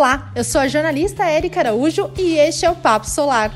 Olá, eu sou a jornalista Érica Araújo e este é o Papo Solar.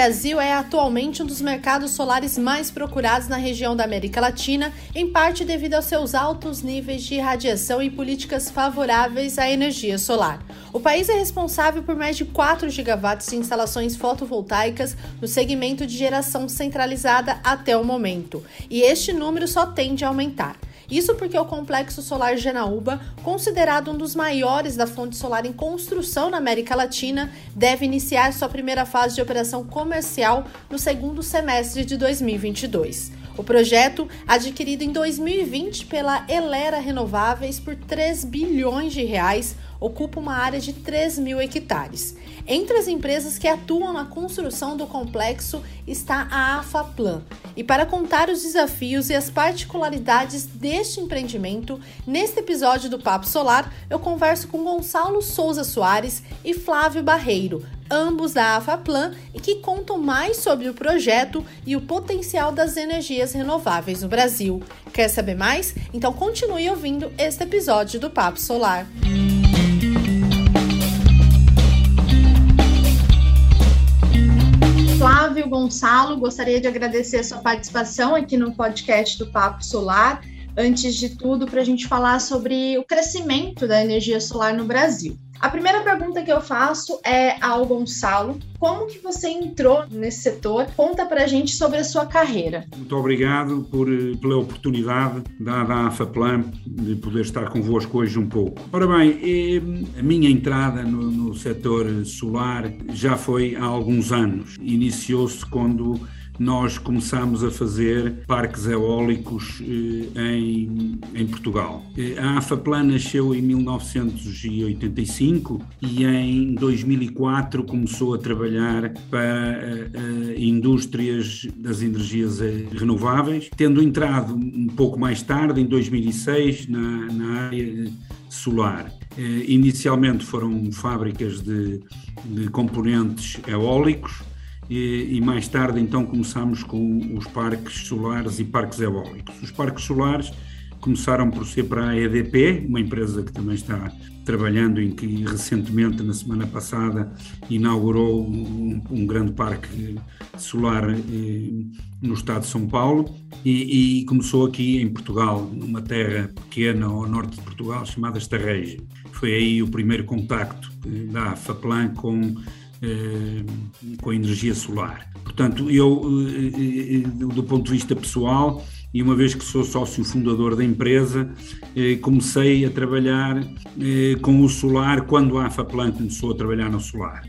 Brasil é atualmente um dos mercados solares mais procurados na região da América Latina, em parte devido aos seus altos níveis de radiação e políticas favoráveis à energia solar. O país é responsável por mais de 4 gigawatts de instalações fotovoltaicas no segmento de geração centralizada até o momento, e este número só tende a aumentar. Isso porque o complexo solar Janaúba, considerado um dos maiores da fonte solar em construção na América Latina, deve iniciar sua primeira fase de operação comercial no segundo semestre de 2022. O projeto, adquirido em 2020 pela Elera Renováveis por 3 bilhões de reais, ocupa uma área de 3 mil hectares. Entre as empresas que atuam na construção do complexo está a Afaplan. E para contar os desafios e as particularidades deste empreendimento, neste episódio do Papo Solar, eu converso com Gonçalo Souza Soares e Flávio Barreiro, ambos da Afaplan, e que contam mais sobre o projeto e o potencial das energias renováveis no Brasil. Quer saber mais? Então continue ouvindo este episódio do Papo Solar. Flávio Gonçalo, gostaria de agradecer a sua participação aqui no podcast do Papo Solar. Antes de tudo, para a gente falar sobre o crescimento da energia solar no Brasil. A primeira pergunta que eu faço é ao Gonçalo. Como que você entrou nesse setor? Conta pra gente sobre a sua carreira. Muito obrigado por, pela oportunidade dada à AFAPLAN de poder estar convosco hoje um pouco. Ora bem, eh, a minha entrada no, no setor solar já foi há alguns anos. Iniciou-se quando nós começámos a fazer parques eólicos eh, em, em Portugal. Eh, a AFAPLAN nasceu em 1985 e em 2004 começou a trabalhar para uh, indústrias das energias renováveis, tendo entrado um pouco mais tarde, em 2006, na, na área solar. Inicialmente foram fábricas de, de componentes eólicos, e, e, mais tarde então começámos com os parques solares e parques eólicos. Os parques solares começaram por ser para a EDP, uma empresa que também está trabalhando em que recentemente, na semana passada, inaugurou um, um grande parque solar eh, no estado de São Paulo e, e, começou aqui em Portugal, numa terra pequena ao norte de Portugal chamada Estarreja. Foi aí o primeiro contacto eh, da FAPLAN com com a energia solar. Portanto, eu, eh, eh, do ponto de vista pessoal, e uma vez que sou sócio fundador da empresa, comecei a trabalhar com o solar quando a AFAPLAN começou a trabalhar no solar.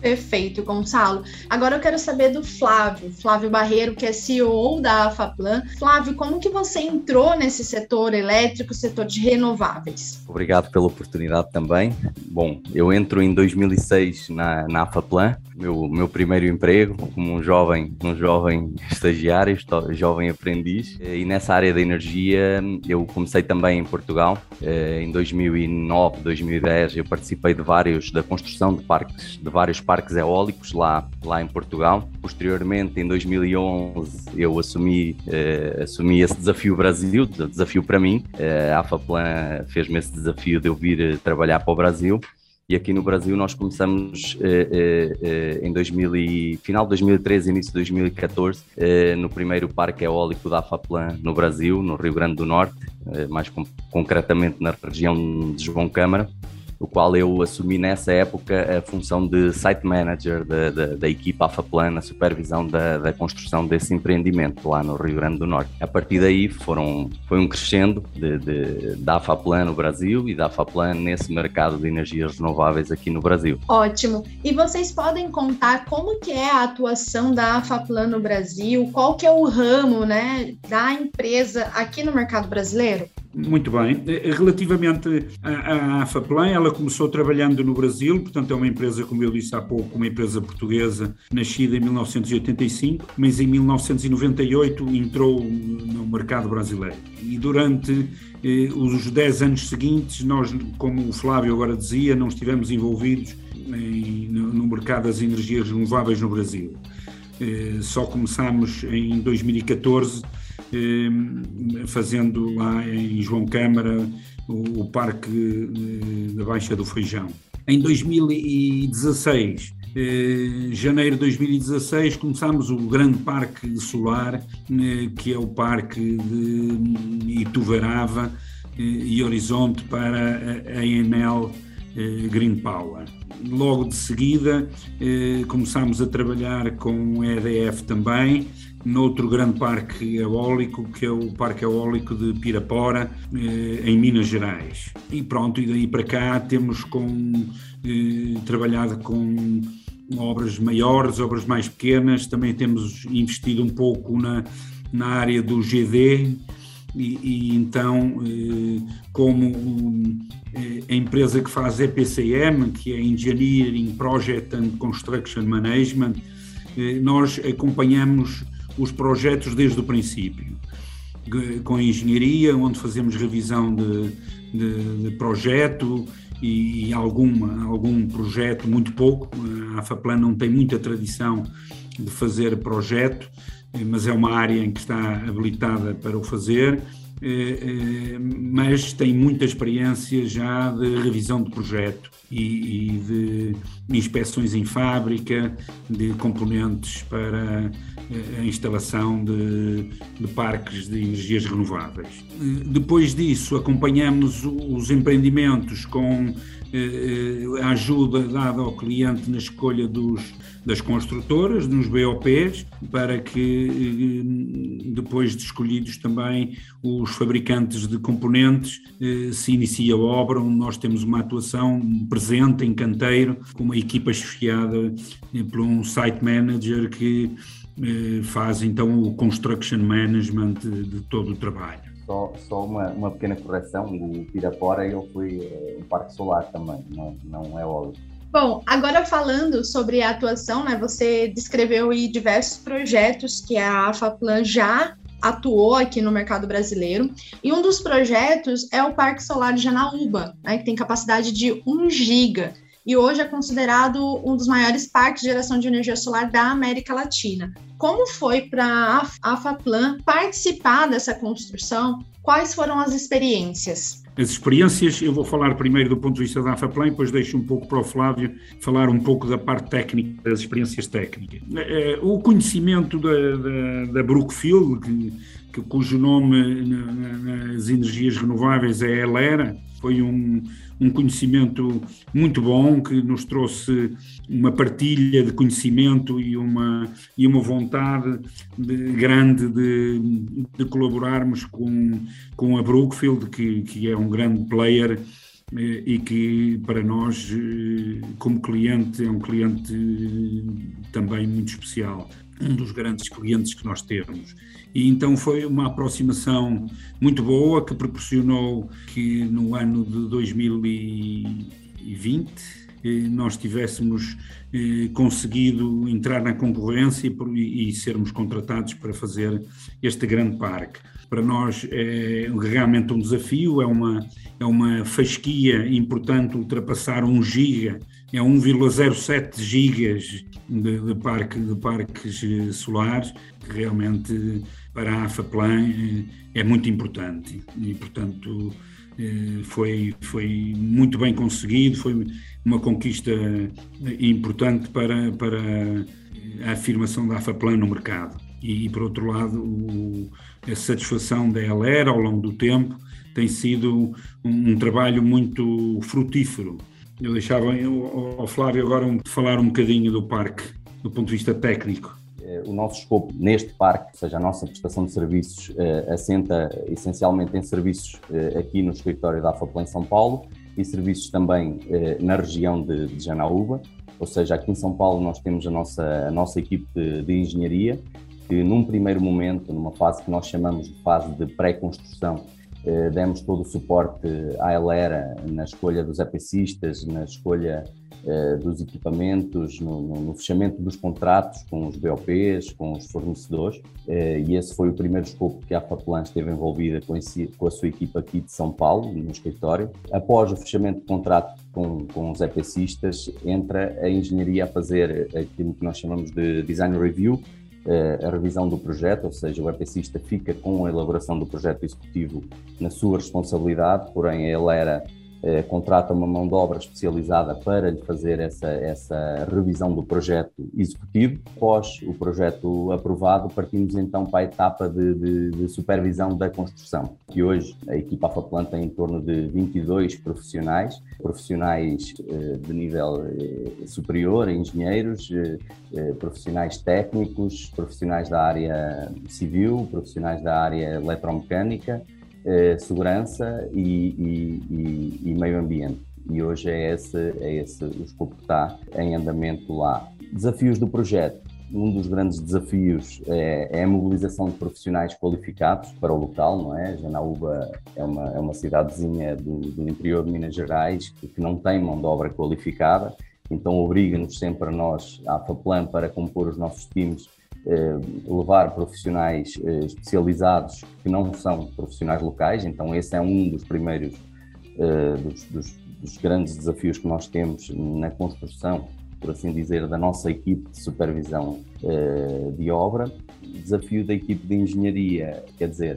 Perfeito, Gonçalo. Agora eu quero saber do Flávio, Flávio Barreiro, que é CEO da Afaplan. Flávio, como que você entrou nesse setor elétrico, setor de renováveis? Obrigado pela oportunidade também. Bom, eu entro em 2006 na, na Afaplan, meu, meu primeiro emprego como um jovem, um jovem estagiário, jovem aprendiz. E nessa área da energia eu comecei também em Portugal. Eh, em 2009, 2010 eu participei de vários da construção de parques, de vários parques eólicos lá, lá em Portugal. Posteriormente, em 2011, eu assumi, eh, assumi esse desafio Brasil, desafio para mim. Eh, a AFAPLAN fez-me esse desafio de eu vir trabalhar para o Brasil e aqui no Brasil nós começamos eh, eh, eh em 2000 e, final de 2013, início de 2014, eh, no primeiro parque eólico da Afaplan no Brasil, no Rio Grande do Norte, eh, mais com, concretamente na região de João Câmara o qual eu assumi nessa época a função de site manager da, da, da equipa AFAPLAN, a supervisão da, da, construção desse empreendimento lá no Rio Grande do Norte. A partir daí foram, foi um crescendo de, de, da AFAPLAN no Brasil e da AFAPLAN nesse mercado de energias renováveis aqui no Brasil. Ótimo. E vocês podem contar como que é a atuação da AFAPLAN no Brasil? Qual que é o ramo né, da empresa aqui no mercado brasileiro? Muito bem. Eh, relativamente à, à AFAPLAN, ela começou trabalhando no Brasil, portanto é uma empresa, como eu disse há pouco, uma empresa portuguesa, nascida em 1985, mas em 1998 entrou no mercado brasileiro. E durante eh, os 10 anos seguintes, nós, como o Flávio agora dizia, não estivemos envolvidos em, no, mercado das energias renováveis no Brasil. Eh, só começámos em 2014 fazendo lá em João Câmara o, Parque da Baixa do Feijão. Em 2016, janeiro de 2016, começámos o grande parque solar, que é o Parque de Ituverava e Horizonte para a Enel Green Power. Logo de seguida, começámos a trabalhar com a EDF também, noutro grande parque eólico, que é o Parque Eólico de Pirapora, eh, em Minas Gerais. E pronto, e daí para cá temos com, eh, trabalhado com obras maiores, obras mais pequenas, também temos investido um pouco na, na área do GD, e, e, então, eh, como a empresa que faz EPCM, que é Engineering Project and Construction Management, nós acompanhamos os projetos desde o princípio, com a engenharia, onde fazemos revisão de, de, de projeto e alguma, algum projeto, muito pouco. A AFAPLAN não tem muita tradição de fazer projeto, mas é uma área em que está habilitada para o fazer mas tem muita experiência já de revisão de projeto e, de inspeções em fábrica, de componentes para eh, a instalação de, de parques de energias renováveis. Depois disso, acompanhamos os empreendimentos com a ajuda dada ao cliente na escolha dos, das construtoras, nos BOPs, para que depois de escolhidos também os fabricantes de componentes eh, se inicia a obra, onde nós temos uma atuação presente em canteiro, com uma equipa chefiada eh, por um site manager que eh, faz então o construction management de todo o trabalho. Só, só uma, uma pequena correção, o Pirapora ele foi um parque solar também, não, não é óleo. Bom, agora falando sobre a atuação, né, você descreveu aí diversos projetos que a AFAPlan já atuou aqui no mercado brasileiro. E um dos projetos é o Parque Solar de Janaúba, né, que tem capacidade de 1 giga e hoje é considerado um dos maiores parques de geração de energia solar da América Latina. Como foi para a AFAPlan participar dessa construção? Quais foram as experiências? As experiências, eu vou falar primeiro do ponto de vista da AFAPlan e depois deixo um pouco para o Flávio falar um pouco da parte técnica, das experiências técnicas. Eh, o conhecimento da, da, da Brookfield, que, que, cujo nome nas energias renováveis é Elera, foi um, um conhecimento muito bom que nos trouxe uma partilha de conhecimento e uma, e uma vontade de, grande de, de colaborarmos com, com a Brookfield, que, que é um grande player eh, e que para nós, eh, como cliente, é um cliente também muito especial, um dos grandes clientes que nós temos. E então foi uma aproximação muito boa que proporcionou que no ano de 2020 eh, nós tivéssemos eh, conseguido entrar na concorrência e, sermos contratados para fazer este grande parque. Para nós é realmente um desafio, é uma, é uma fasquia importante ultrapassar um giga, é 1,07 gigas de, de, parque, de parques eh, solares, que realmente para a AFAPLAN é muito importante e, portanto, foi, foi muito bem conseguido, foi uma conquista importante para, para a afirmação da AFAPLAN no mercado. E, por outro lado, o, a satisfação da LR ao longo do tempo tem sido um, um trabalho muito frutífero. Eu deixava ao Flávio agora falar um bocadinho do parque, do ponto de vista técnico. Eh, o nosso escopo neste parque, ou seja, a nossa prestação de serviços, uh, assenta essencialmente em serviços uh, aqui no escritório da AFAPLAN em São Paulo e serviços também na região de, de Janaúba, ou seja, aqui em São Paulo nós temos a nossa, a nossa equipe de, de engenharia, que num primeiro momento, numa fase que nós chamamos de fase de pré-construção, eh, demos todo o suporte à Elera na escolha dos EPCistas, na escolha eh, dos equipamentos, no, no, fechamento dos contratos com os BOPs, com os fornecedores, eh, e esse foi o primeiro escopo que a Faplan esteve envolvida com, esse, com, a sua equipa aqui de São Paulo, no escritório. Após o fechamento de contrato com, com os EPCistas, entra a engenharia a fazer aquilo que nós chamamos de design review, a revisão do projeto, ou seja, o EPCista fica com a elaboração do projeto executivo na sua responsabilidade, porém ele era eh, contrata uma mão de obra especializada para lhe fazer essa, essa revisão do projeto executivo. Após o projeto aprovado, partimos então para a etapa de, de, de supervisão da construção, que hoje a equipa AFAPLAN tem em torno de 22 profissionais, profissionais eh, de nível eh, superior, engenheiros, eh, eh, profissionais técnicos, profissionais da área civil, profissionais da área eletromecânica, eh, segurança e, e, e, e, meio ambiente. E hoje é esse, é esse o escopo que está em andamento lá. Desafios do projeto. Um dos grandes desafios é, é, a mobilização de profissionais qualificados para o local, não é? Janaúba é uma, é uma cidadezinha do, do interior de Minas Gerais que, que não tem mão de obra qualificada, então obriga-nos sempre a nós, a AFAPLAN, para compor os nossos times levar profissionais eh, especializados que não são profissionais locais, então esse é um dos primeiros eh, dos, dos, dos grandes desafios que nós temos na construção, por assim dizer, da nossa equipe de supervisão de obra. Desafio da equipe de engenharia, quer dizer,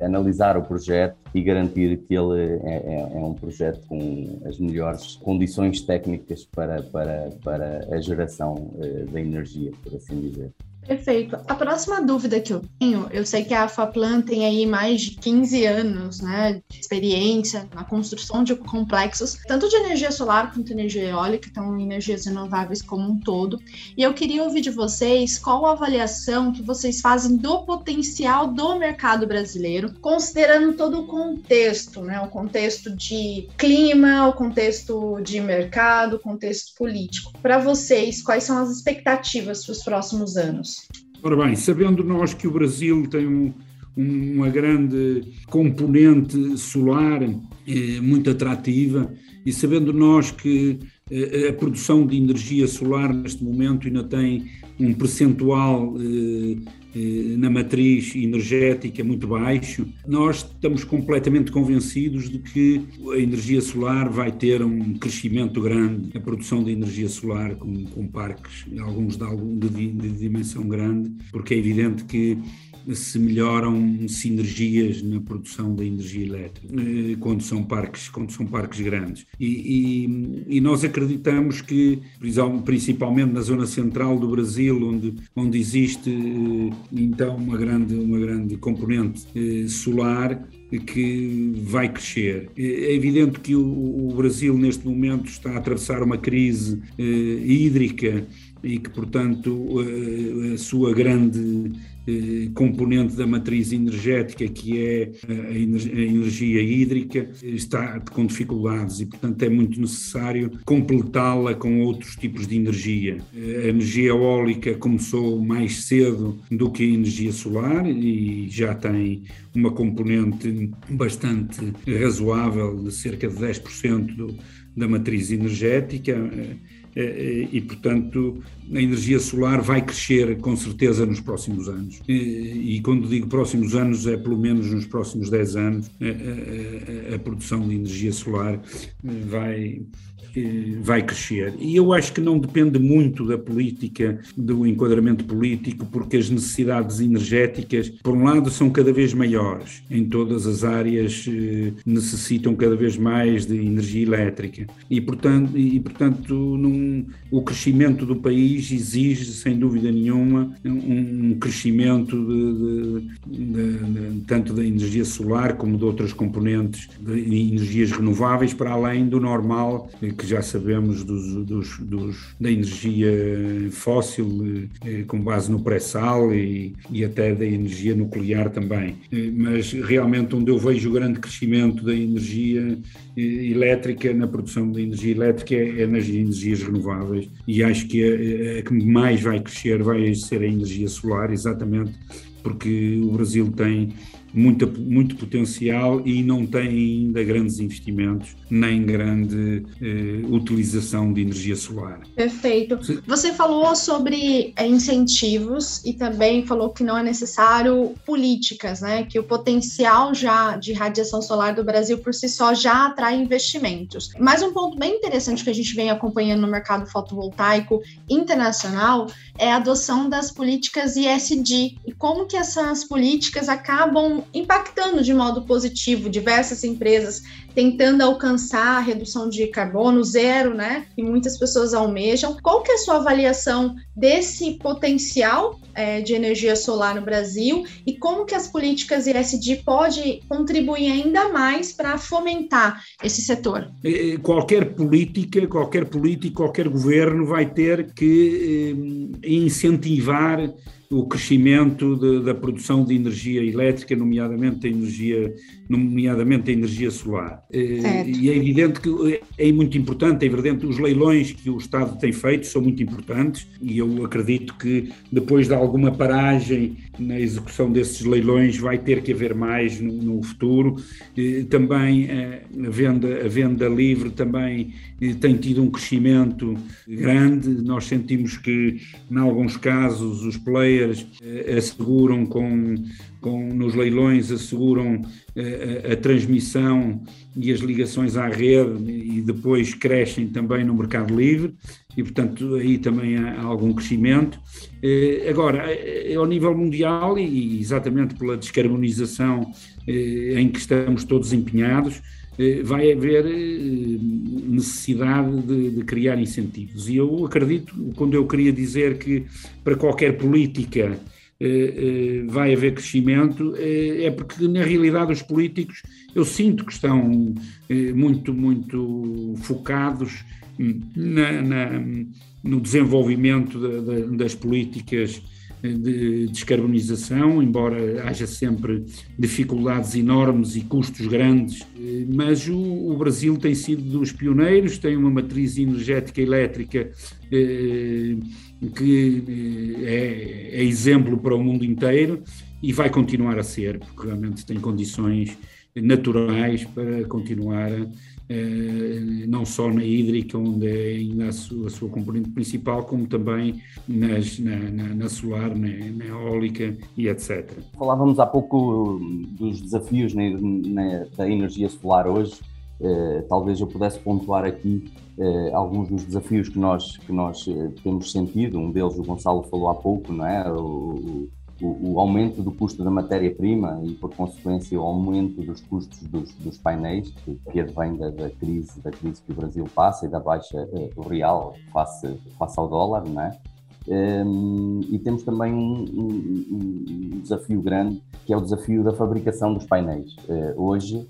analisar o projeto e garantir que ele é, é, é um projeto com as melhores condições técnicas para, para, para a geração da energia, por assim dizer. Perfeito. A próxima dúvida que eu tenho, eu sei que a Faplan tem aí mais de 15 anos né, de experiência na construção de complexos, tanto de energia solar quanto energia eólica, então energias renováveis como um todo. E eu queria ouvir de vocês qual a avaliação que vocês fazem do potencial do mercado brasileiro, considerando todo o contexto, né, o contexto de clima, o contexto de mercado, o contexto político. Para vocês, quais são as expectativas para os próximos anos? Ora bem, sabendo nós que o Brasil tem um, uma grande componente solar eh, muito atrativa e sabendo nós que eh, a produção de energia solar neste momento ainda tem um percentual eh, na matriz energética muito baixo, nós estamos completamente convencidos de que a energia solar vai ter um crescimento grande, a produção de energia solar com, com parques, alguns de, de, de dimensão grande, porque é evidente que se melhoram sinergias na produção da energia elétrica eh, quando são parques quando são parques grandes e, e, e, nós acreditamos que principalmente na zona central do Brasil onde onde existe eh, então uma grande uma grande componente eh, solar que vai crescer. É evidente que o, Brasil, neste momento, está a atravessar uma crise hídrica e que, portanto, a sua grande componente da matriz energética, que é a energia hídrica, está com dificuldades e, portanto, é muito necessário completá-la com outros tipos de energia. A energia eólica começou mais cedo do que a energia solar e já tem uma componente bastante razoável, de cerca de 10% do, da matriz energética eh, eh, e, portanto, a energia solar vai crescer com certeza nos próximos anos. E, quando digo próximos anos, é pelo menos nos próximos 10 anos, a, a, a produção de energia solar vai, vai crescer. E eu acho que não depende muito da política, do enquadramento político, porque as necessidades energéticas, por um lado, são cada vez maiores. Em todas as áreas eh, necessitam cada vez mais de energia elétrica. E, portanto, e, portanto o crescimento do país exige, sem dúvida nenhuma, um, crescimento de, de, de, tanto da energia solar como de outras componentes de energias renováveis, para além do normal que já sabemos dos, dos, dos, da energia fóssil eh, com base no pré-sal e, e, até da energia nuclear também. Eh, mas realmente onde eu vejo o grande crescimento da energia eh, elétrica, na produção de energia elétrica, é, é nas energias renováveis e acho que a, a que mais vai crescer vai ser a energia solar, exatamente porque o Brasil tem muito, muito potencial e não tem ainda grandes investimentos nem grande eh, utilização de energia solar. Perfeito. Você falou sobre eh, incentivos e também falou que não é necessário políticas, né? Que o potencial já de radiação solar do Brasil por si só já atrai investimentos. Mas um ponto bem interessante que a gente vem acompanhando no mercado fotovoltaico internacional é a adoção das políticas ISD e como que essas políticas acabam impactando de modo positivo diversas empresas tentando alcançar a redução de carbono zero, né? Que muitas pessoas almejam. Qual que é a sua avaliação desse potencial é, de energia solar no Brasil e como que as políticas ISD pode contribuir ainda mais para fomentar esse setor? Qualquer política, qualquer político, qualquer governo vai ter que eh, incentivar o crescimento de, da produção de energia elétrica, nomeadamente a energia, nomeadamente a energia solar. Eh, certo. E é evidente que é muito importante, é evidente, os leilões que o Estado tem feito são muito importantes e eu acredito que depois de alguma paragem na execução desses leilões vai ter que haver mais no, no futuro. Também eh, a venda, a venda livre também eh, tem tido um crescimento grande. Nós sentimos que, em alguns casos, os players eh, asseguram com, com nos leilões asseguram a, a, transmissão e as ligações à rede e depois crescem também no mercado livre e, portanto, aí também há algum crescimento. Eh, agora, eh, ao nível mundial, e exatamente pela descarbonização eh, em que estamos todos empenhados, vai haver necessidade de, de, criar incentivos. E eu acredito, quando eu queria dizer que para qualquer política vai haver crescimento, é porque na realidade os políticos eu sinto que estão muito, muito focados na, na, no desenvolvimento de, de, das políticas de descarbonização, embora haja sempre dificuldades enormes e custos grandes, mas o, o Brasil tem sido dos pioneiros, tem uma matriz energética elétrica eh, que eh, é, é exemplo para o mundo inteiro e vai continuar a ser, porque realmente tem condições naturais para continuar eh, não só na hídrica, onde é ainda a sua, a sua componente principal, como também nas, na, na, na, solar, na, na, eólica e etc. Falávamos há pouco dos desafios da energia solar hoje. Eh, talvez eu pudesse pontuar aqui eh, alguns dos desafios que nós, que nós temos sentido. Um deles o Gonçalo falou há pouco, não é? O, o, o aumento do custo da matéria-prima e, por consequência, o aumento dos custos dos, dos painéis, que, que advém da, da, crise, da crise que o Brasil passa e da baixa eh, do real face, face ao dólar, não é? Um, e temos também um, um, um, desafio grande, que é o desafio da fabricação dos painéis. Uh, hoje,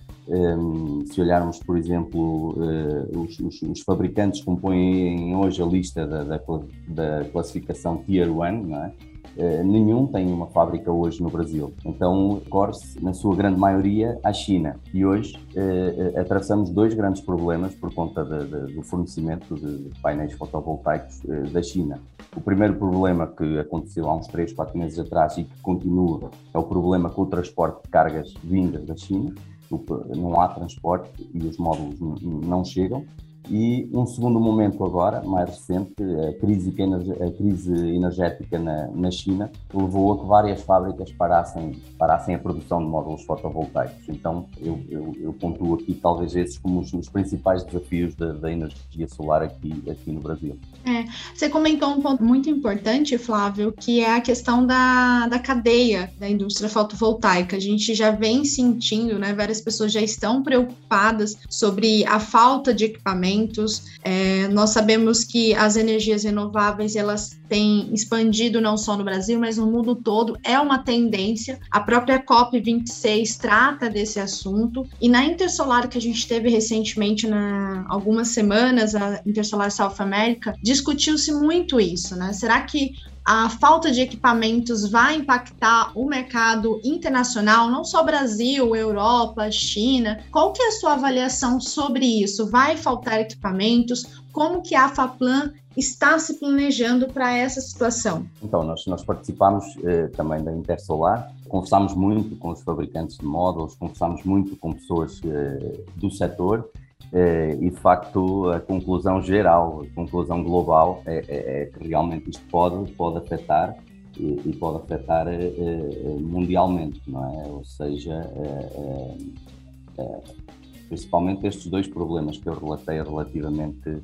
se olharmos, por exemplo, uh, os, os, os, fabricantes que compõem hoje a lista da, da, da classificação Tier 1, não é? Eh, nenhum tem uma fábrica hoje no Brasil. Então, corre-se, na sua grande maioria, à China. E hoje eh, eh, atravessamos dois grandes problemas por conta de, de, do fornecimento de painéis fotovoltaicos da China. O primeiro problema que aconteceu há uns 3, 4 meses atrás e que continua é o problema com o transporte de cargas vindas da China. Não há transporte e os módulos não chegam. E um segundo momento agora, mais recente, a crise, a crise energética na, na China levou a que várias fábricas parassem, parassem a produção de módulos fotovoltaicos. Então, eu, eu, eu pontuo aqui talvez esses como os, os principais desafios da, da, energia solar aqui, aqui no Brasil. É, você comentou um ponto muito importante, Flávio, que é a questão da, da cadeia da indústria fotovoltaica. A gente já vem sentindo, né, várias pessoas já estão preocupadas sobre a falta de equipamento é, nós sabemos que as energias renováveis elas têm expandido não só no Brasil, mas no mundo todo. É uma tendência. A própria COP 26 trata desse assunto. E na Intersolar que a gente teve recentemente, na algumas semanas, a Intersolar South America, discutiu-se muito isso, né? Será que a falta de equipamentos vai impactar o mercado internacional, não só Brasil, Europa, China. Qual que é a sua avaliação sobre isso? Vai faltar equipamentos? Como que a Faplan está se planejando para essa situação? Então, nós, nós participamos eh, também da Intersolar, conversamos muito com os fabricantes de módulos, conversamos muito com pessoas eh, do setor eh, e, de facto, a conclusão geral, a conclusão global é, é, é que realmente isto pode, pode afetar e, e pode afetar eh, eh, mundialmente, não é? Ou seja, principalmente estes dois problemas que eu relatei relativamente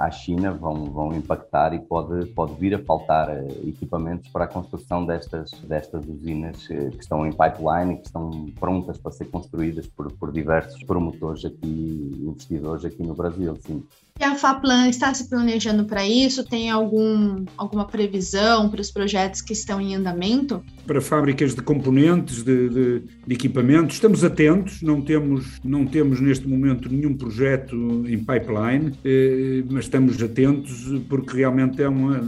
à China vão, vão impactar e pode, pode vir a faltar uh, equipamentos para a construção destas, destas usinas uh, que estão em pipeline e que estão prontas para ser construídas por, por diversos promotores aqui, investidores aqui no Brasil, sim. E a FAPLAN está se planejando para isso? Tem algum, alguma previsão para os projetos que estão em andamento? Para fábricas de componentes, de, de, de, equipamentos, estamos atentos, não temos, não temos neste momento nenhum projeto em pipeline, eh, mas estamos atentos porque realmente é uma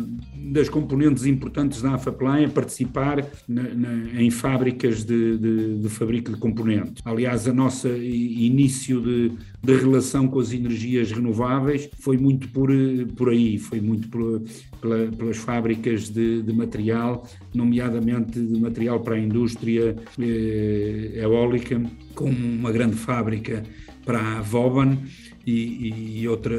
das componentes importantes da AFAPLAN é participar na, na, em fábricas de, de, de, fabrico de componentes. Aliás, a nossa início de, de relação com as energias renováveis foi muito por, por aí, foi muito por, pela, pelas fábricas de, de, material, nomeadamente de material para a indústria eh, eólica, com uma grande fábrica para a Voban e, e outra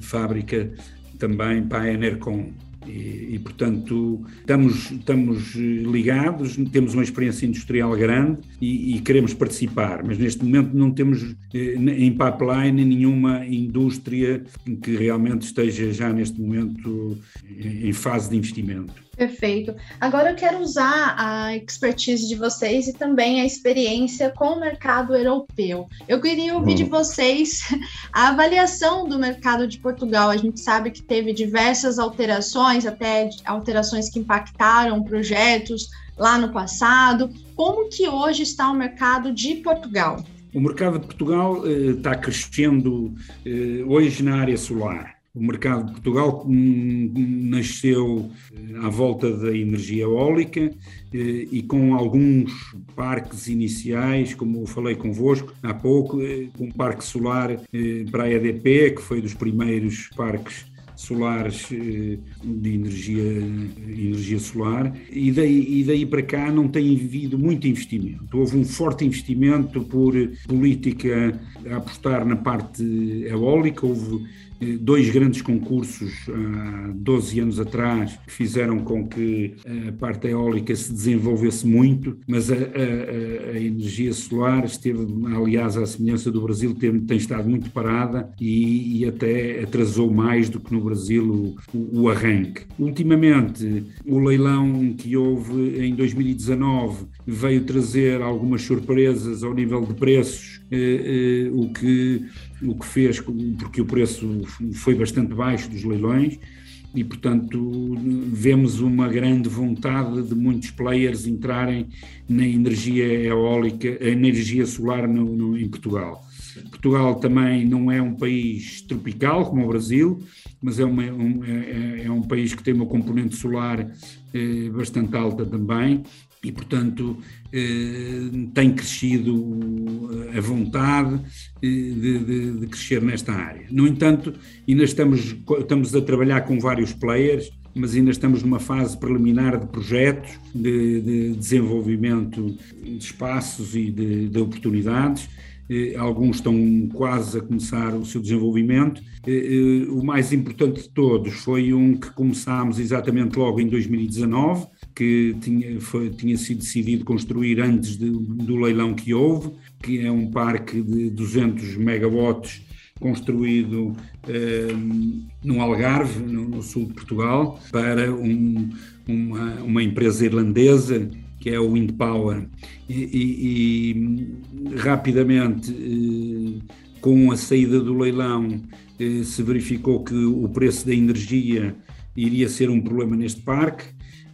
fábrica também para a Enercon. E, e, portanto, estamos, estamos ligados, temos uma experiência industrial grande e, e, queremos participar, mas neste momento não temos eh, em pipeline nenhuma indústria que realmente esteja já neste momento em fase de investimento. Perfeito. Agora eu quero usar a expertise de vocês e também a experiência com o mercado europeu. Eu queria ouvir de hum. vocês a avaliação do mercado de Portugal. A gente sabe que teve diversas alterações, até alterações que impactaram projetos lá no passado. Como que hoje está o mercado de Portugal? O mercado de Portugal eh, está crescendo eh, hoje na área solar. O mercado de Portugal nasceu eh, à volta da energia eólica eh, e com alguns parques iniciais, como falei convosco há pouco, eh, um parque solar para a EDP, que foi dos primeiros parques solares de energia, energia solar e daí, e daí para cá não tem havido muito investimento. Houve um forte investimento por política a apostar na parte eólica, houve dois grandes concursos há 12 anos atrás que fizeram com que a parte eólica se desenvolvesse muito, mas a, a, a energia solar esteve, aliás, à semelhança do Brasil, tem, tem estado muito parada e, e, até atrasou mais do que no Brasil o, o, o arranque. Ultimamente, o leilão que houve em 2019 veio trazer algumas surpresas ao nível de preços, eh, eh, o que o que fez, porque o preço foi bastante baixo dos leilões e, portanto, vemos uma grande vontade de muitos players entrarem na energia eólica, a energia solar no, no, em Portugal. Portugal também não é um país tropical como o Brasil, mas é, uma, um, é, é um país que tem uma componente solar eh, bastante alta também e, portanto, eh, tem crescido eh, a vontade eh, de, de, de, crescer nesta área. No entanto, ainda estamos, estamos a trabalhar com vários players, mas ainda estamos numa fase preliminar de projetos, de, de desenvolvimento de espaços e de, de oportunidades. Alguns estão quase a começar o seu desenvolvimento. O mais importante de todos foi um que começámos exatamente logo em 2019, que tinha, foi, tinha sido decidido construir antes de, do leilão que houve, que é um parque de 200 megawatts construído eh, no Algarve, no, no, sul de Portugal, para um, uma, uma, empresa irlandesa que é o Wind Power. E, e, e rapidamente, eh, com a saída do leilão, eh, se verificou que o preço da energia iria ser um problema neste parque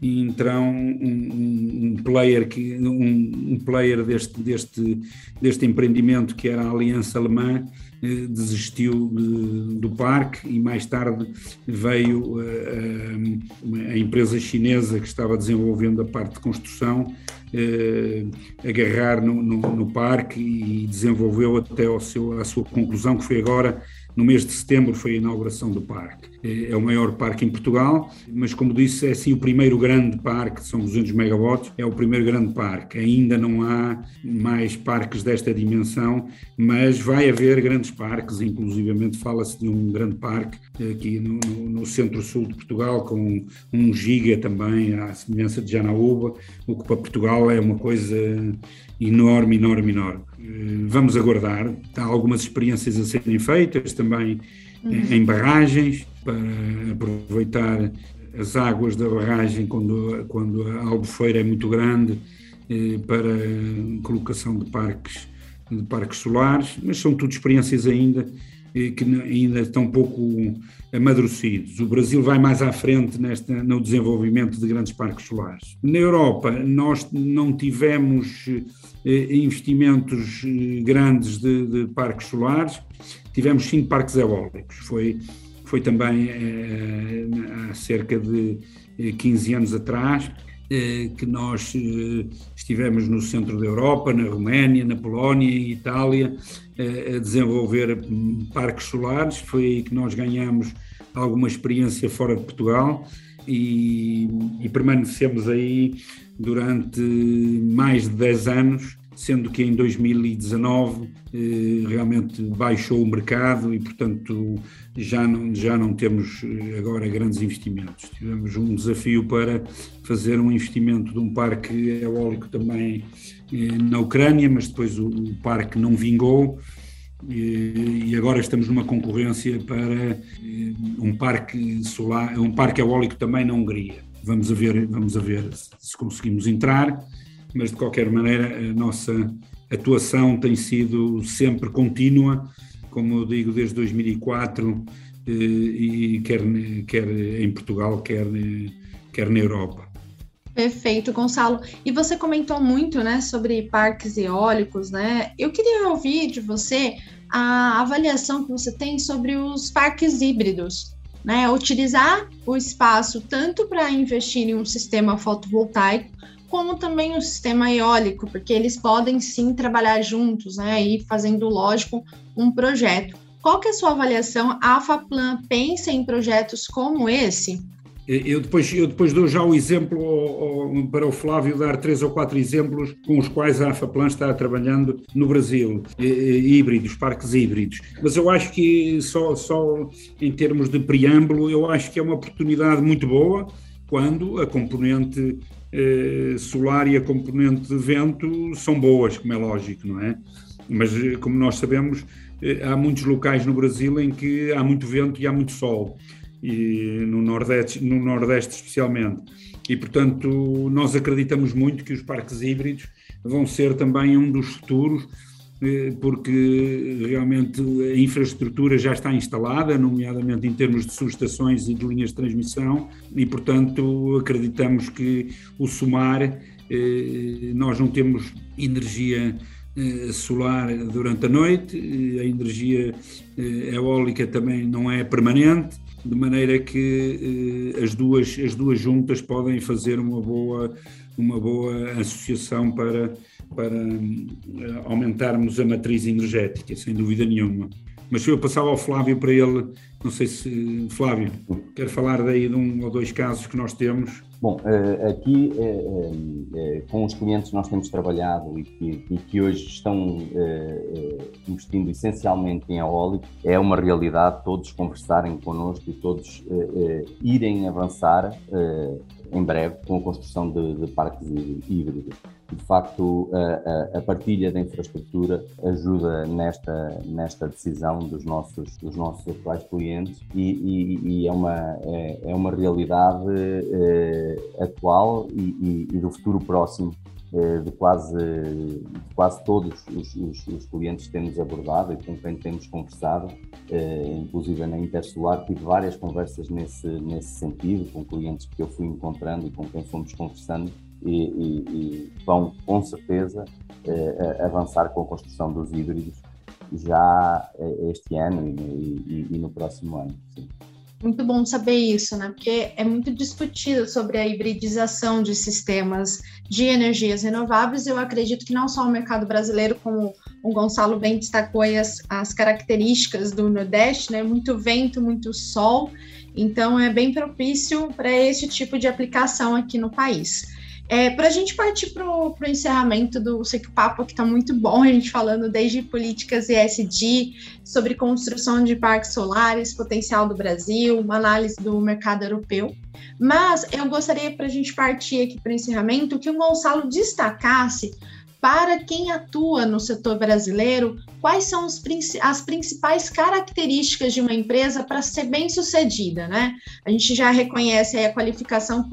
Intrão, um, um, player que um, um, player deste, deste, deste empreendimento que era a Aliança Alemã eh, desistiu de, do parque e mais tarde veio a, a, empresa chinesa que estava desenvolvendo a parte de construção eh, agarrar no, no, no, parque e desenvolveu até ao seu, a sua conclusão que foi agora no mês de setembro foi a inauguração do parque. É, é o maior parque em Portugal, mas como disse, é sim o primeiro grande parque, são 200 megawatts, é o primeiro grande parque. Ainda não há mais parques desta dimensão, mas vai haver grandes parques, inclusivamente fala-se de um grande parque aqui no, no, no centro-sul de Portugal, com um giga também, à semelhança de Janaúba, o que para Portugal é uma coisa enorme, enorme, enorme. Eh, vamos aguardar. Há algumas experiências a serem feitas também uhum. em barragens, para aproveitar as águas da barragem quando, quando a albufeira é muito grande, eh, para colocação de parques, de parques solares, mas são tudo experiências ainda que ainda estão pouco amadurecidos. O Brasil vai mais à frente nesta, no desenvolvimento de grandes parques solares. Na Europa, nós não tivemos investimentos eh, grandes de, de parques solares, tivemos cinco parques eólicos. Foi, foi também eh, há cerca de 15 anos atrás que nós estivemos no centro da Europa, na Roménia, na Polónia e Itália, a desenvolver parques solares. Foi aí que nós ganhamos alguma experiência fora de Portugal e, e permanecemos aí durante mais de 10 anos, sendo que em 2019 eh, realmente baixou o mercado e, portanto, já não, já não temos eh, agora grandes investimentos. Tivemos um desafio para fazer um investimento de um parque eólico também eh, na Ucrânia, mas depois o, o parque não vingou. E agora estamos numa concorrência para um parque solar, um parque eólico também na Hungria vamos a ver, vamos a ver se conseguimos entrar, mas de qualquer maneira a nossa atuação tem sido sempre contínua, como eu digo, desde 2004, eh, e quer, quer em Portugal, quer, quer na Europa. Perfeito, Gonçalo. E você comentou muito, né, sobre parques eólicos, né? Eu queria ouvir de você a avaliação que você tem sobre os parques híbridos né, utilizar o espaço tanto para investir em um sistema fotovoltaico, como também um sistema eólico, porque eles podem sim trabalhar juntos, né, e fazendo, lógico, um projeto. Qual que é a sua avaliação? A AFAPlan pensa em projetos como esse? Eu depois, eu depois dou já o exemplo para o Flávio dar três ou quatro exemplos com os quais a AFAPLAN está trabalhando no Brasil, híbridos, parques híbridos. Mas eu acho que só, só em termos de preâmbulo, eu acho que é uma oportunidade muito boa quando a componente eh, solar e a componente de vento são boas, como é lógico, não é? Mas eh, como nós sabemos, eh, há muitos locais no Brasil em que há muito vento e há muito sol e no Nordeste, no Nordeste especialmente. E, portanto, nós acreditamos muito que os parques híbridos vão ser também um dos futuros, eh, porque realmente a infraestrutura já está instalada, nomeadamente em termos de subestações e de linhas de transmissão, e, portanto, acreditamos que o somar, eh, nós não temos energia eh, solar durante a noite, a energia eólica também não é permanente, de maneira que eh, as, duas, as duas juntas podem fazer uma boa, uma boa associação para, para eh, aumentarmos a matriz energética, sem dúvida nenhuma. Mas eu passava ao Flávio para ele, não sei se. Flávio, quer falar daí de um ou dois casos que nós temos Bom, eh, aqui eh, eh, com os clientes nós temos trabalhado e que, e que hoje estão investindo essencialmente em eólico, é uma realidade todos conversarem connosco e todos irem avançar em breve com a construção de, de parques híbridos. De facto, a, a, a, partilha da infraestrutura ajuda nesta, nesta decisão dos nossos, dos nossos atuais clientes e, e, e é, uma, é, é, uma realidade é, atual e, e, do futuro próximo eh, de quase, de quase todos os, os, os, clientes que temos abordado e com quem temos conversado, eh, inclusive na Intersolar, tive várias conversas nesse, nesse sentido, com clientes que eu fui encontrando e com quem fomos conversando e, e, e vão com certeza eh, avançar com a construção dos híbridos já eh, este ano e, e no próximo ano. Sim. Muito bom saber isso, né? Porque é muito discutido sobre a hibridização de sistemas de energias renováveis. Eu acredito que não só o mercado brasileiro, como o Gonçalo bem destacou as, as características do Nordeste, né? Muito vento, muito sol. Então, é bem propício para esse tipo de aplicação aqui no país. É, para a gente partir para o encerramento do sei que papo aqui está muito bom, a gente falando desde políticas ESG, sobre construção de parques solares, potencial do Brasil, uma análise do mercado europeu. Mas eu gostaria para a gente partir aqui para o encerramento que o Gonçalo destacasse para quem atua no setor brasileiro, quais são as principais características de uma empresa para ser bem sucedida, né? A gente já reconhece a qualificação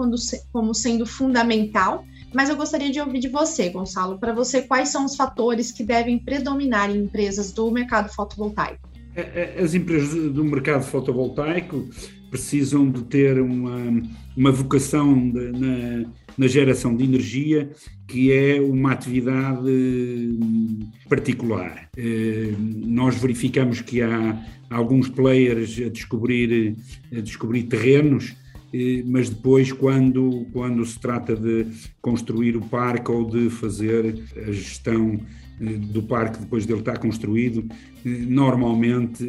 como sendo fundamental, mas eu gostaria de ouvir de você, Gonçalo, para você quais são os fatores que devem predominar em empresas do mercado fotovoltaico. É, é, as empresas do mercado fotovoltaico precisam de ter uma, uma vocação de, na, na geração de energia, que é uma atividade hum, particular. Eh, nós verificamos que há alguns players a descobrir, a descobrir terrenos, eh, mas depois, quando, quando se trata de construir o parque ou de fazer a gestão eh, do parque depois dele estar construído, normalmente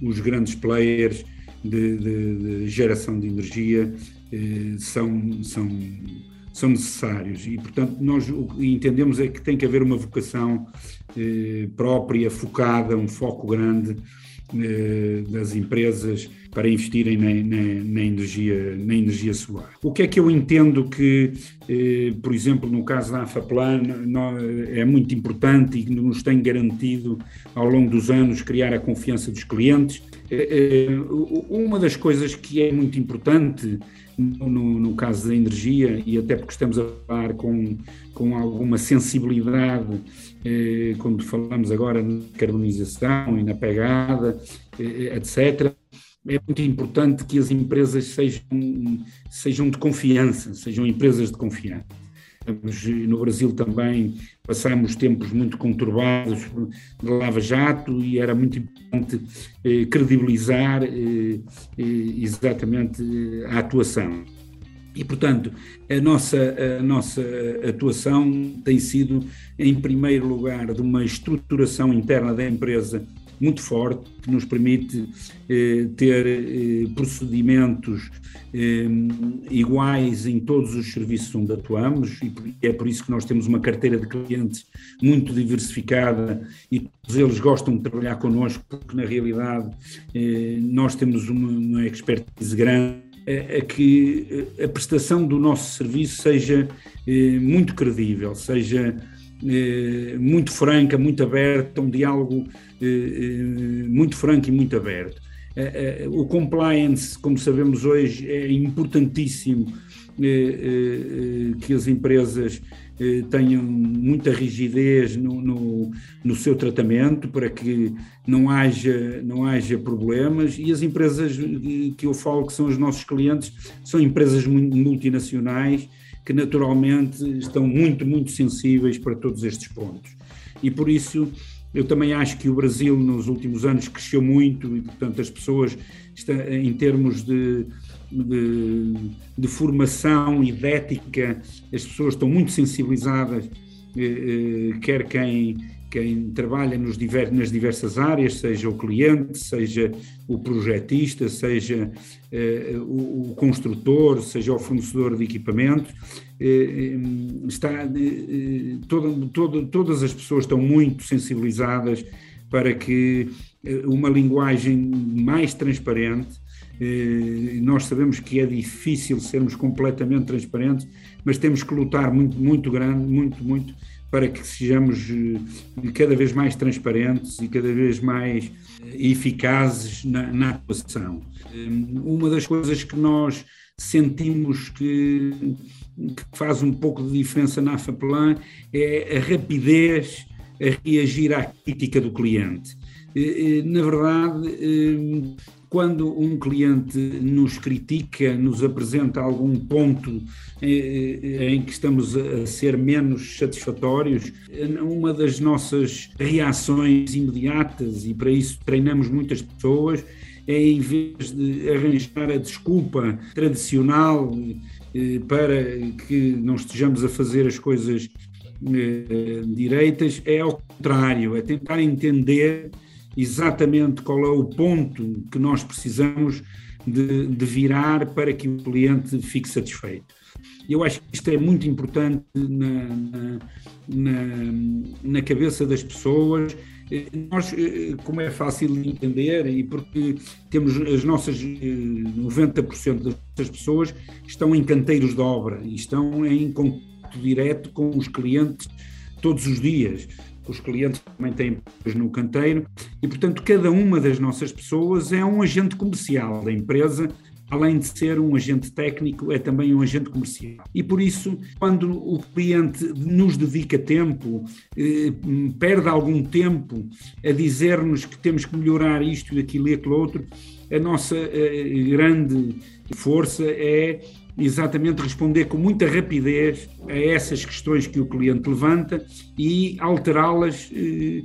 os grandes players de, de, de geração de energia eh, são, são, são necessários e, portanto, nós entendemos é que tem que haver uma vocação eh, própria, focada, um foco grande eh, das empresas para investirem na, na, na, energia, na energia solar. O que é que eu entendo que, por exemplo, no caso da AFAPLAN, é muito importante e nos tem garantido ao longo dos anos criar a confiança dos clientes? Uma das coisas que é muito importante no, no, caso da energia, e até porque estamos a falar com, com alguma sensibilidade, eh, quando falamos agora na carbonização e na pegada, eh, etc., é muito importante que as empresas sejam, sejam de confiança, sejam empresas de confiança. No Brasil também passámos tempos muito conturbados de lava-jato e era muito importante eh, credibilizar eh, eh exatamente a atuação. E, portanto, a nossa, a nossa atuação tem sido, em primeiro lugar, de uma estruturação interna da empresa muito forte, que nos permite eh, ter eh, procedimentos eh, iguais em todos os serviços onde atuamos, e é por isso que nós temos uma carteira de clientes muito diversificada e todos eles gostam de trabalhar connosco, porque na realidade eh, nós temos uma, uma expertise grande a, que a prestação do nosso serviço seja eh, muito credível, seja eh, muito franca, muito aberta, um diálogo eh, eh, muito franco e muito aberto. O compliance, como sabemos hoje, é importantíssimo que as empresas tenham muita rigidez no, no, no, seu tratamento para que não haja, não haja problemas e as empresas que eu falo que são os nossos clientes são empresas multinacionais que naturalmente estão muito, muito sensíveis para todos estes pontos. E por isso eu também acho que o Brasil nos últimos anos cresceu muito e, portanto, as pessoas, em termos de, de, de formação e de ética, as pessoas estão muito sensibilizadas, eh, eh, quer quem quem trabalha diver, nas diversas áreas, seja o cliente, seja o projetista, seja eh, o, o, construtor, seja o fornecedor de equipamentos, eh, eh está, eh, eh, todas as pessoas estão muito sensibilizadas para que uma linguagem mais transparente. Nós sabemos que é difícil sermos completamente transparentes, mas temos que lutar muito, muito grande, muito, muito, para que sejamos cada vez mais transparentes e cada vez mais eficazes na, na atuação. Uma das coisas que nós sentimos que, que faz um pouco de diferença na FAPLAN é a rapidez a reagir à crítica do cliente. Na verdade, quando um cliente nos critica, nos apresenta algum ponto em que estamos a ser menos satisfatórios, uma das nossas reações imediatas, e para isso treinamos muitas pessoas, é em vez de arranjar a desculpa tradicional eh, para que não estejamos a fazer as coisas eh, direitas, é ao contrário, é tentar entender exatamente qual é o ponto que nós precisamos de, de virar para que o cliente fique satisfeito. Eu acho que isto é muito importante na, na, na, cabeça das pessoas nós, eh, como é fácil de entender, e porque temos as nossas 90% eh, das pessoas estão em canteiros de obra e estão em contato direto com os clientes todos os dias. Os clientes também têm no canteiro e, portanto, cada uma das nossas pessoas é um agente comercial da empresa além de ser um agente técnico, é também um agente comercial. E por isso, quando o cliente nos dedica tempo, eh, perde algum tempo a dizer-nos que temos que melhorar isto, aquilo e aquilo outro, a nossa eh, grande força é exatamente responder com muita rapidez a essas questões que o cliente levanta e alterá-las eh,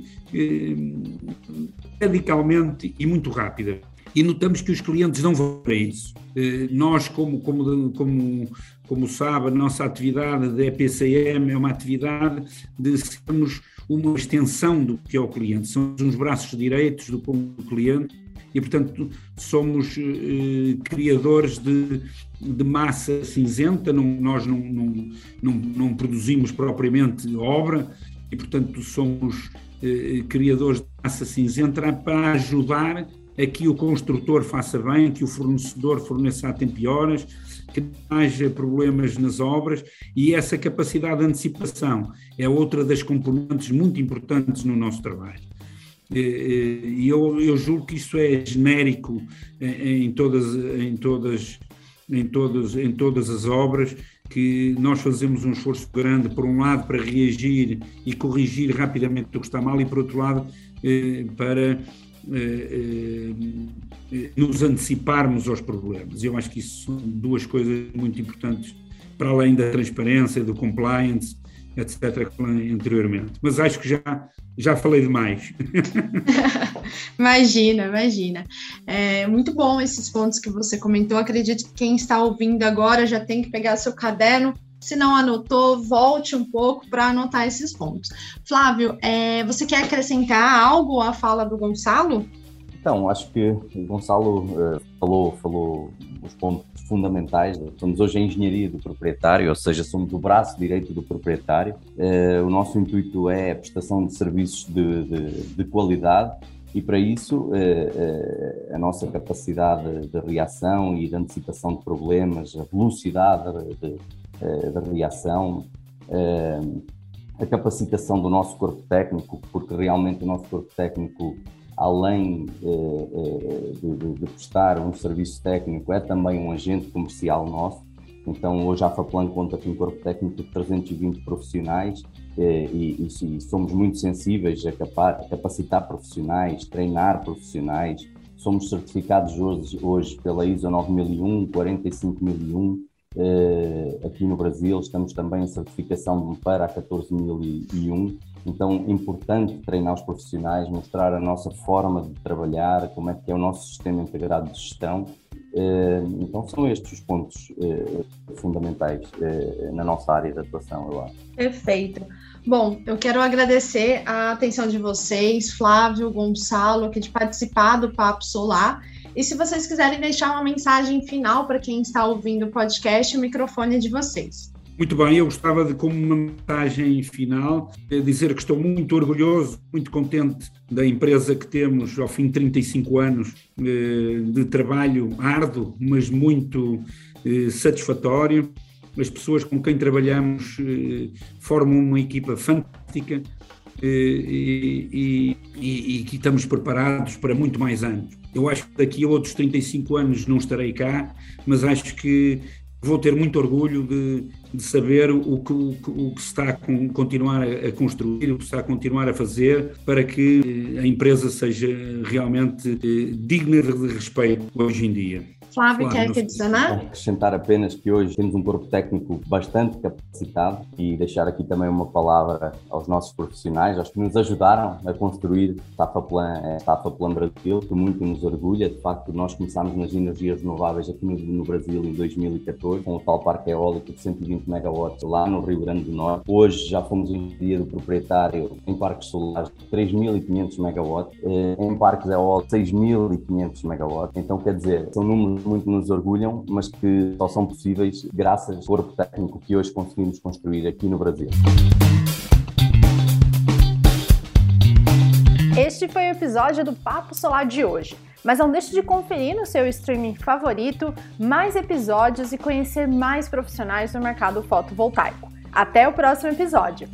radicalmente e muito rápida e notamos que os clientes não vão para isso. Eh, nós, como, como, como, como sabe, a nossa atividade da EPCM é uma atividade de sermos uma extensão do que é o cliente, somos uns braços direitos do cliente e, portanto, somos eh, criadores de, de massa cinzenta, não, nós não, não, não, não, produzimos propriamente obra e, portanto, somos eh, criadores de massa cinzenta para ajudar a que o construtor faça bem, que o fornecedor forneça a tempo e horas, que não haja problemas nas obras e essa capacidade de antecipação é outra das componentes muito importantes no nosso trabalho. E eu, eu julgo que isso é genérico em todas, em todas, em todas, em todas as obras, que nós fazemos um esforço grande, por um lado, para reagir e corrigir rapidamente o que está mal, e por outro lado, eh, para eh, eh, nos anteciparmos aos problemas. Eu acho que isso são duas coisas muito importantes, para além da transparência, do compliance, etc., anteriormente. Mas acho que já, já falei demais. imagina, imagina. É muito bom esses pontos que você comentou. Acredito que quem está ouvindo agora já tem que pegar seu caderno se não anotou, volte um pouco para anotar esses pontos. Flávio, é, você quer acrescentar algo à fala do Gonçalo? Então, acho que o Gonçalo uh, falou, falou os pontos fundamentais. Estamos hoje em engenharia do proprietário, ou seja, somos o braço direito do proprietário. Uh, o nosso intuito é a prestação de serviços de, de, de qualidade e para isso uh, a nossa capacidade de reação e de antecipação de problemas, a velocidade de, eh, da reação, eh, a capacitação do nosso corpo técnico, porque realmente o nosso corpo técnico, além eh, de, de, de prestar um serviço técnico, é também um agente comercial nosso. Então, hoje a FAPLAN conta com um corpo técnico de 320 profissionais e, e, e somos muito sensíveis a, capa a, capacitar profissionais, treinar profissionais. Somos certificados hoje, hoje pela ISO 9001, 45001 Uh, aqui no Brasil estamos também em certificação para a 14001, então importante treinar os profissionais, mostrar a nossa forma de trabalhar, como é que é o nosso sistema integrado de gestão. Uh, então são estes os pontos uh, fundamentais na nossa área de atuação, eu acho. Perfeito. Bom, eu quero agradecer a atenção de vocês, Flávio, Gonçalo, aqui de participar do Papo Solar. E se vocês quiserem deixar uma mensagem final para quem está ouvindo o podcast, o microfone é de vocês. Muito bem, eu gostava de, como uma mensagem final, dizer que estou muito orgulhoso, muito contente da empresa que temos ao fim de 35 anos eh, de trabalho árduo, mas muito eh, satisfatório. As pessoas com quem trabalhamos eh, formam uma equipa fantástica e, e, e, e estamos preparados para muito mais anos. Eu acho que daqui a outros 35 anos não estarei cá, mas acho que vou ter muito orgulho de, de saber o que, o, o que se está a continuar a construir, o que se está a continuar a fazer para que a empresa seja realmente eh, digna de respeito hoje em dia. Flávio, quer adicionar? Acrescentar apenas que hoje temos um corpo técnico bastante capacitado e deixar aqui também uma palavra aos nossos profissionais, aos que nos ajudaram a construir Tafa Plan, Tafa Plan Brasil, que muito nos orgulha. De facto, nós começámos nas energias renováveis aqui no, Brasil em 2014, com o tal parque eólico de 120 megawatts lá no Rio Grande do Norte. Hoje já fomos do proprietário em parques solares de 3.500 megawatts, eh, em parques eólicos 6.500 megawatts. Então, quer dizer, são números muito nos orgulham, mas que só são possíveis graças ao corpo técnico que hoje conseguimos construir aqui no Brasil. Este foi o episódio do Papo Solar de hoje. Mas não deixe de conferir no seu streaming favorito mais episódios e conhecer mais profissionais do mercado fotovoltaico. Até o próximo episódio!